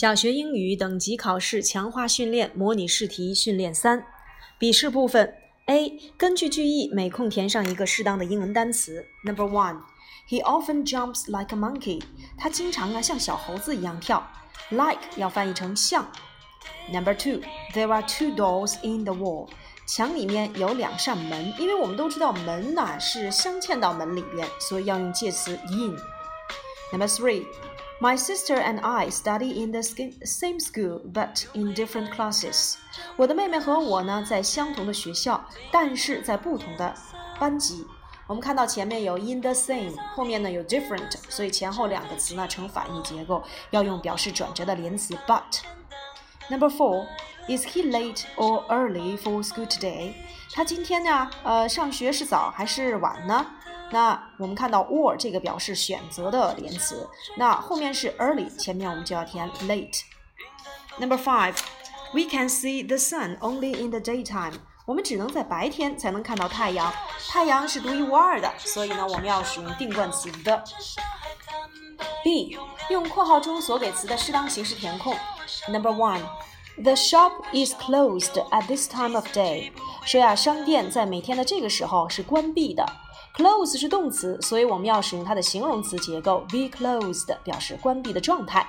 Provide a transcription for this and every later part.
小学英语等级考试强化训练模拟试题训练三，笔试部分。A. 根据句意，每空填上一个适当的英文单词。Number one, he often jumps like a monkey. 他经常啊像小猴子一样跳。Like 要翻译成像。Number two, there are two doors in the wall. 墙里面有两扇门，因为我们都知道门呐是镶嵌到门里边，所以要用介词 in。Number three. My sister and I study in the same school, but in different classes. 我的妹妹和我呢，在相同的学校，但是在不同的班级。我们看到前面有 in the same，后面呢有 different，所以前后两个词呢呈反义结构，要用表示转折的连词 but。Number four, is he late or early for school today? 他今天呢，呃，上学是早还是晚呢？ 那我们看到 or 这个表示选择的连词，那后面是 early，前面我们就要填 late。Number five, we can see the sun only in the daytime。我们只能在白天才能看到太阳，太阳是独一无二的，所以呢，我们要使用定冠词 the。B 用括号中所给词的适当形式填空。Number one, the shop is closed at this time of day。说呀，商店在每天的这个时候是关闭的。Close 是动词，所以我们要使用它的形容词结构，be closed 表示关闭的状态。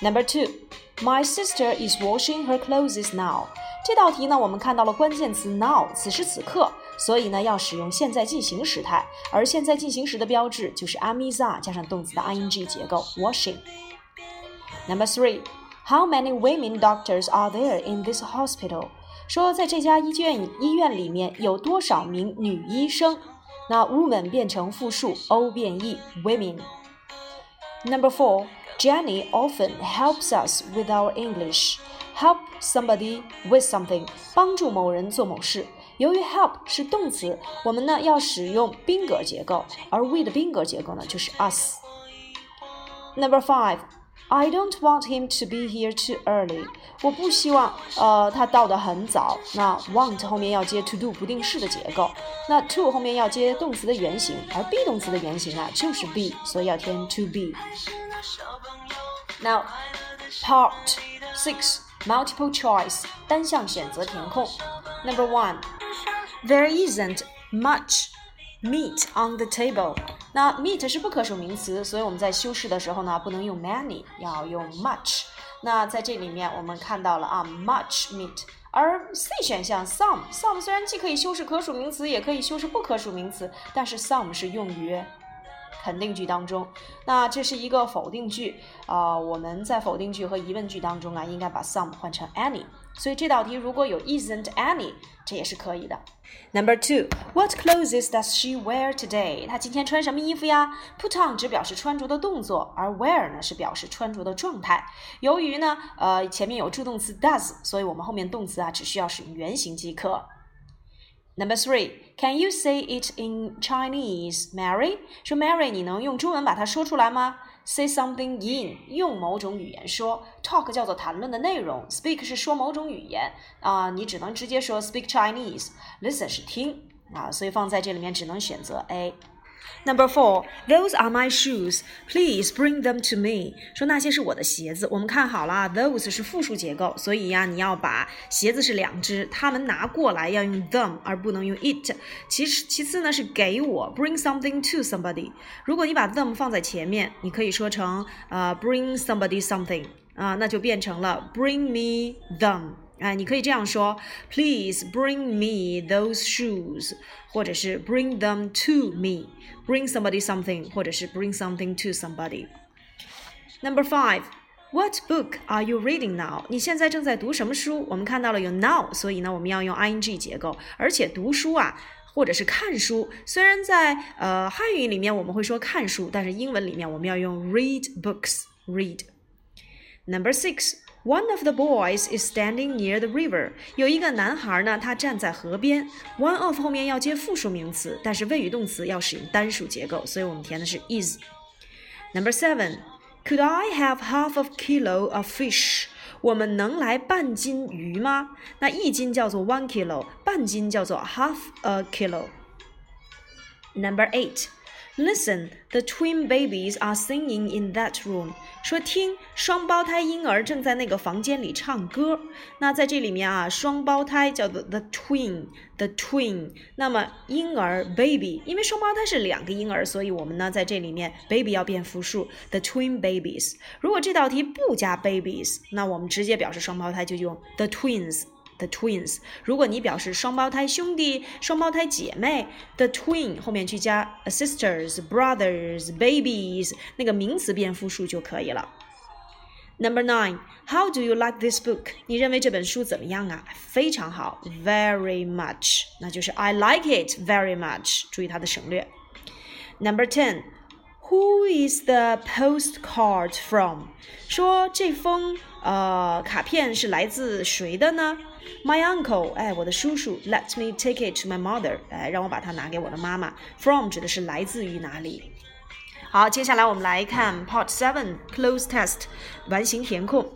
Number two, my sister is washing her clothes now。这道题呢，我们看到了关键词 now，此时此刻，所以呢要使用现在进行时态，而现在进行时的标志就是 amiza 加上动词的 ing 结构 washing。Number three, how many women doctors are there in this hospital？说在这家医院医院里面有多少名女医生？那 woman 变成复数，o 变 e women。Number four, Jenny often helps us with our English. Help somebody with something，帮助某人做某事。由于 help 是动词，我们呢要使用宾格结构，而 with 的宾格结构呢就是 us。Number five. I don't want him to be here too early。我不希望呃他到的很早。那 want 后面要接 to do 不定式的结构，那 to 后面要接动词的原形，而 be 动词的原形啊就是 be，所以要填 to be。Now part six multiple choice 单项选择填空。Number one, there isn't much meat on the table。 那 meat 是不可数名词，所以我们在修饰的时候呢，不能用 many，要用 much。那在这里面我们看到了啊，much meat。而 C 选项 some，some 虽然既可以修饰可数名词，也可以修饰不可数名词，但是 some 是用于肯定句当中。那这是一个否定句啊，我们在否定句和疑问句当中啊，应该把 some 换成 any。所以这道题如果有 isn't any，这也是可以的。Number two, what clothes does she wear today？她今天穿什么衣服呀？Put on 只表示穿着的动作，而 wear 呢是表示穿着的状态。由于呢，呃，前面有助动词 does，所以我们后面动词啊只需要使用原形即可。Number three, can you say it in Chinese, Mary？说 Mary，你能用中文把它说出来吗？Say something in 用某种语言说，talk 叫做谈论的内容，speak 是说某种语言啊，你只能直接说 speak Chinese，listen 是听啊，所以放在这里面只能选择 A。Number four, those are my shoes. Please bring them to me. 说那些是我的鞋子。我们看好了，those 是复数结构，所以呀，你要把鞋子是两只，他们拿过来要用 them，而不能用 it。其实其次呢是给我，bring something to somebody。如果你把 them 放在前面，你可以说成呃 bring somebody something 啊，那就变成了 bring me them。哎，你可以这样说：Please bring me those shoes，或者是 bring them to me，bring somebody something，或者是 bring something to somebody。Number five。What book are you reading now？你现在正在读什么书？我们看到了有 now，所以呢，我们要用 ing 结构。而且读书啊，或者是看书，虽然在呃汉语里面我们会说看书，但是英文里面我们要用 read books。read。Number six。 One of the boys is standing near the river。有一个男孩呢，他站在河边。One of 后面要接复数名词，但是谓语动词要使用单数结构，所以我们填的是 is。Number seven, could I have half of kilo of fish？我们能来半斤鱼吗？那一斤叫做 one kilo，半斤叫做 half a kilo。Number eight。 Listen, the twin babies are singing in that room. 说听，双胞胎婴儿正在那个房间里唱歌。那在这里面啊，双胞胎叫做 the twin，the twin。那么婴儿 baby，因为双胞胎是两个婴儿，所以我们呢在这里面 baby 要变复数，the twin babies。如果这道题不加 babies，那我们直接表示双胞胎就用 the twins。The twins，如果你表示双胞胎兄弟、双胞胎姐妹，the twin 后面去加 sisters、brothers、babies，那个名词变复数就可以了。Number nine，How do you like this book？你认为这本书怎么样啊？非常好，very much，那就是 I like it very much。注意它的省略。Number ten，Who is the postcard from？说这封 呃卡片是来自谁的呢？My uncle，哎，我的叔叔，Let me take it to my mother，哎，让我把它拿给我的妈妈。From 指的是来自于哪里。好，接下来我们来看 Part Seven Close Test 完形填空。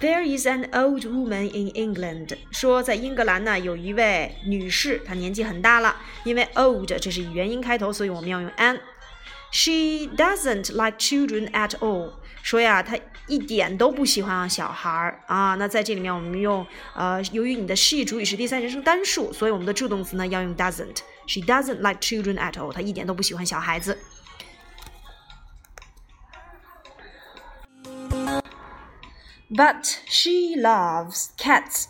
There is an old woman in England，说在英格兰呢有一位女士，她年纪很大了。因为 old 这是以元音开头，所以我们要用 an。She doesn't like children at all。说呀，她一点都不喜欢小孩儿啊。那在这里面，我们用呃，由于你的 she 主语是第三人称单数，所以我们的助动词呢要用 doesn't。She doesn't like children at all。她一点都不喜欢小孩子。But she loves cats。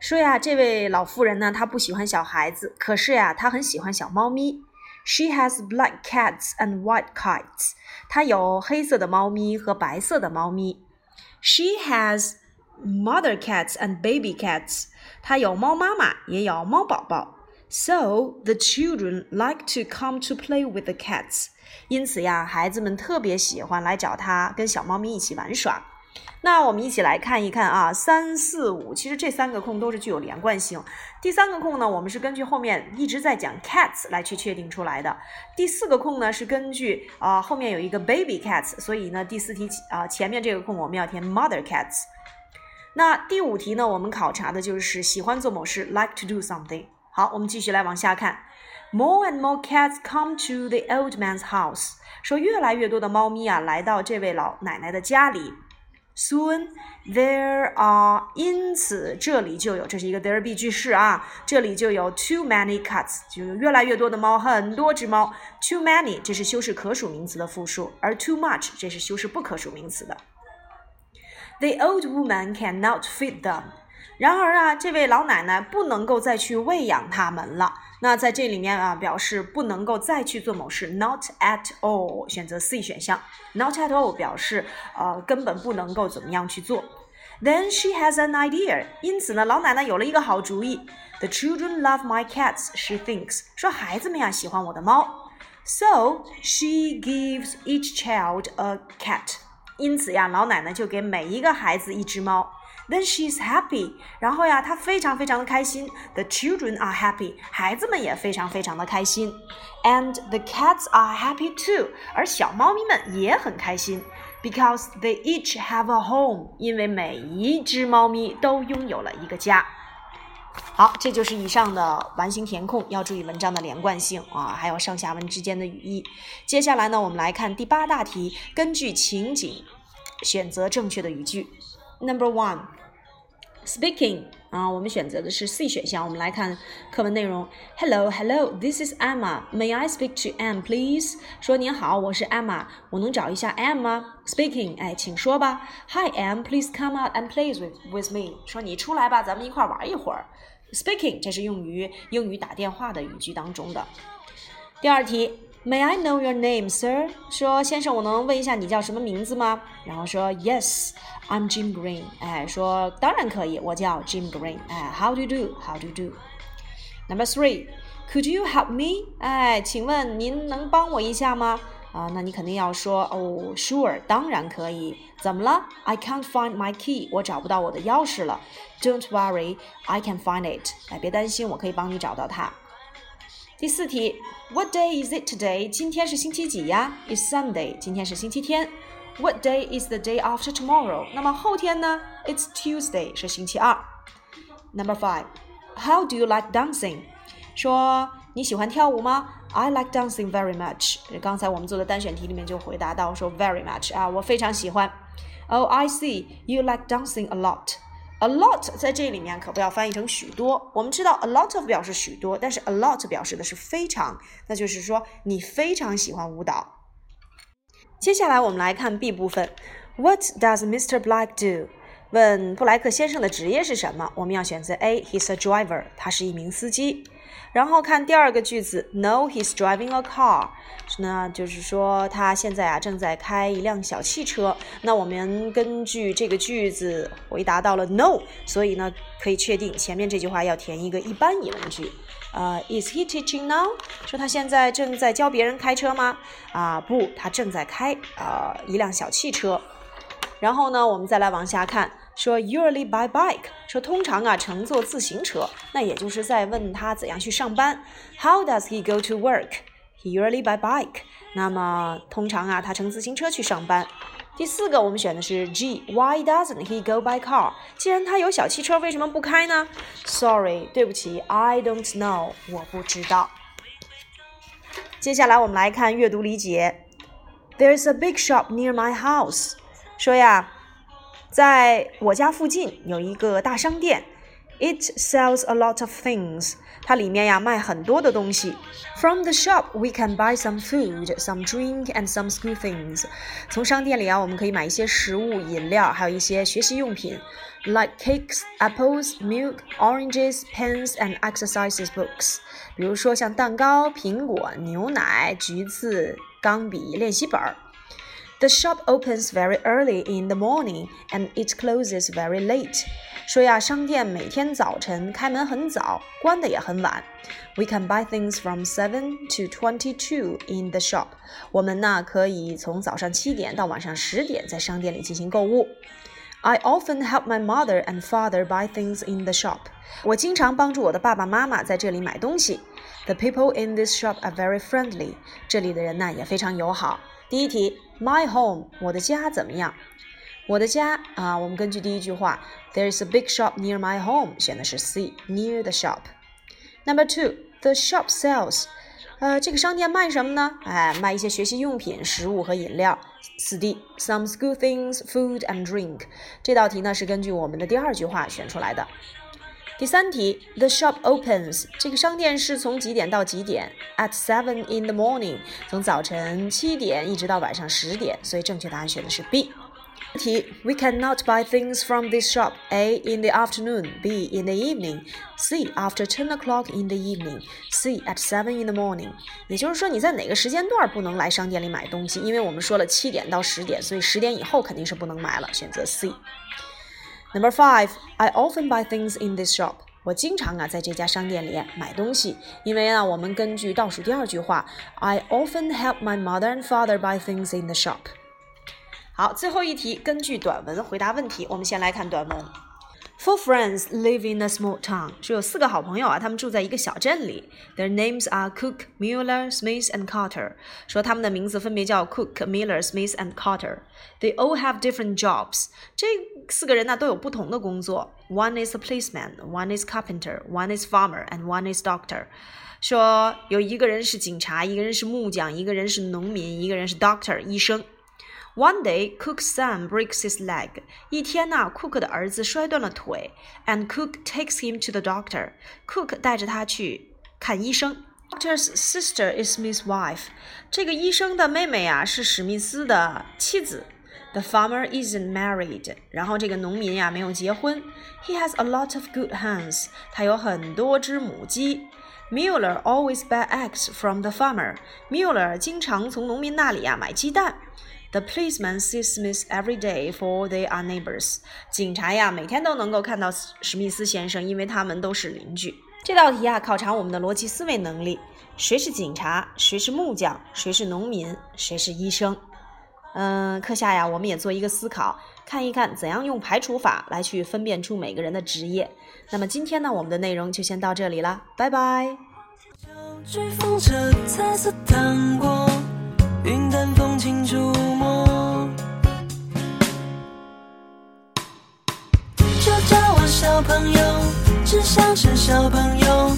说呀，这位老妇人呢，她不喜欢小孩子，可是呀，她很喜欢小猫咪。She has black cats and white kites。她有黑色的猫咪和白色的猫咪。She has mother cats and baby cats。她有猫妈妈，也有猫宝宝。So the children like to come to play with the cats。因此呀，孩子们特别喜欢来找她，跟小猫咪一起玩耍。 那我们一起来看一看啊，三四五，其实这三个空都是具有连贯性。第三个空呢，我们是根据后面一直在讲 cats 来去确定出来的。第四个空呢，是根据啊后面有一个 baby cats，所以呢第四题啊前面这个空我们要填 mother cats。那第五题呢，我们考察的就是喜欢做某事，like to do something。好，我们继续来往下看。More and more cats come to the old man's house，说越来越多的猫咪啊来到这位老奶奶的家里。Soon there are，因此这里就有，这是一个 there be 句式啊，这里就有 too many cats，就有越来越多的猫，很多只猫。Too many 这是修饰可数名词的复数，而 too much 这是修饰不可数名词的。The old woman cannot feed them。然而啊，这位老奶奶不能够再去喂养它们了。那在这里面啊，表示不能够再去做某事，not at all，选择 C 选项，not at all 表示呃根本不能够怎么样去做。Then she has an idea，因此呢，老奶奶有了一个好主意。The children love my cats，she thinks，说孩子们呀喜欢我的猫。So she gives each child a cat，因此呀，老奶奶就给每一个孩子一只猫。Then she's happy，然后呀，她非常非常的开心。The children are happy，孩子们也非常非常的开心。And the cats are happy too，而小猫咪们也很开心。Because they each have a home，因为每一只猫咪都拥有了一个家。好，这就是以上的完形填空，要注意文章的连贯性啊，还有上下文之间的语义。接下来呢，我们来看第八大题，根据情景选择正确的语句。Number one, speaking 啊，我们选择的是 C 选项。我们来看课文内容。Hello, hello, this is Emma. May I speak to Em, please? 说您好，我是 Emma，我能找一下 Em 吗？Speaking，哎，请说吧。Hi, Em, please come out and play with with me. 说你出来吧，咱们一块玩一会儿。Speaking，这是用于英语打电话的语句当中的。第二题。May I know your name, sir？说先生，我能问一下你叫什么名字吗？然后说 Yes, I'm Jim Green。哎，说当然可以，我叫 Jim Green。哎，How do you do? How do you do? Number three, Could you help me? 哎，请问您能帮我一下吗？啊，那你肯定要说哦，Sure，当然可以。怎么了？I can't find my key，我找不到我的钥匙了。Don't worry, I can find it。哎，别担心，我可以帮你找到它。 第四题，What day is it today？今天是星期几呀？It's Sunday，今天是星期天。What day is the day after tomorrow？那么后天呢？It's Tuesday，是星期二。Number five，How do you like dancing？说你喜欢跳舞吗 I like dancing very much。刚才我们做的单选题里面就回答到说 very much 啊，我非常喜欢。Oh, I see. You like dancing a lot. A lot 在这里面可不要翻译成许多。我们知道 a lot of 表示许多，但是 a lot 表示的是非常，那就是说你非常喜欢舞蹈。接下来我们来看 B 部分。What does Mr. Black do？问布莱克先生的职业是什么？我们要选择 A. He's a driver，他是一名司机。然后看第二个句子，No, he's driving a car，那就是说他现在啊正在开一辆小汽车。那我们根据这个句子回答到了 No，所以呢可以确定前面这句话要填一个一般疑问句。呃，Is he teaching now？说他现在正在教别人开车吗？啊，不，他正在开啊一辆小汽车。然后呢，我们再来往下看。说 usually by bike，说通常啊乘坐自行车，那也就是在问他怎样去上班。How does he go to work? He usually by bike。那么通常啊他乘自行车去上班。第四个我们选的是 G，Why doesn't he go by car？既然他有小汽车，为什么不开呢？Sorry，对不起，I don't know，我不知道。接下来我们来看阅读理解。There is a big shop near my house。说呀。在我家附近有一个大商店，It sells a lot of things。它里面呀卖很多的东西。From the shop we can buy some food, some drink, and some school things。从商店里啊，我们可以买一些食物、饮料，还有一些学习用品，like cakes, apples, milk, oranges, pens, and exercises books。比如说像蛋糕、苹果、牛奶、橘子、钢笔、练习本儿。 The shop opens very early in the morning and it closes very late. 说呀，商店每天早晨开门很早，关的也很晚。We can buy things from seven to twenty-two in the shop. 我们呢可以从早上七点到晚上十点在商店里进行购物。I often help my mother and father buy things in the shop. 我经常帮助我的爸爸妈妈在这里买东西。The people in this shop are very friendly. 这里的人呢也非常友好。 第一题，My home，我的家怎么样？我的家啊，我们根据第一句话，There is a big shop near my home，选的是 C，near the shop。Number two，the shop sells，呃，这个商店卖什么呢？哎，卖一些学习用品、食物和饮料。四 D，some school things，food and drink。这道题呢是根据我们的第二句话选出来的。第三题，The shop opens，这个商店是从几点到几点？At seven in the morning，从早晨七点一直到晚上十点，所以正确答案选的是 B。题，We cannot buy things from this shop. A in the afternoon, B in the evening, C after ten o'clock in the evening, C at seven in the morning。也就是说，你在哪个时间段不能来商店里买东西？因为我们说了七点到十点，所以十点以后肯定是不能买了，选择 C。 Number five, I often buy things in this shop. 我经常啊在这家商店里买东西，因为啊，我们根据倒数第二句话，I often help my mother and father buy things in the shop。好，最后一题，根据短文回答问题。我们先来看短文。Four friends live in a small town。说有四个好朋友啊，他们住在一个小镇里。Their names are Cook, Miller, Smith and Carter。说他们的名字分别叫 Cook, Miller, Smith and Carter。They all have different jobs。这四个人呢都有不同的工作。One is a policeman, one is carpenter, one is farmer, and one is doctor。说有一个人是警察，一个人是木匠，一个人是农民，一个人是 doctor 医生。 One day, Cook's son breaks his leg. 一天呢，Cook 的儿子摔断了腿，and Cook takes him to the doctor. Cook 带着他去看医生。Doctor's sister is Smith's wife. 这个医生的妹妹啊是史密斯的妻子。The farmer isn't married. 然后这个农民呀没有结婚。He has a lot of good hens. 他有很多只母鸡。Mueller always buy eggs from the farmer. Mueller 经常从农民那里啊买鸡蛋。 The policeman sees Smith every day, for they are neighbors. 警察呀，每天都能够看到史密斯先生，因为他们都是邻居。这道题啊，考察我们的逻辑思维能力。谁是警察？谁是木匠？谁是农民？谁是医生？嗯，课下呀，我们也做一个思考，看一看怎样用排除法来去分辨出每个人的职业。那么今天呢，我们的内容就先到这里了，拜拜。云淡风轻触摸，就叫我小朋友，只想是小朋友，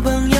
朋友。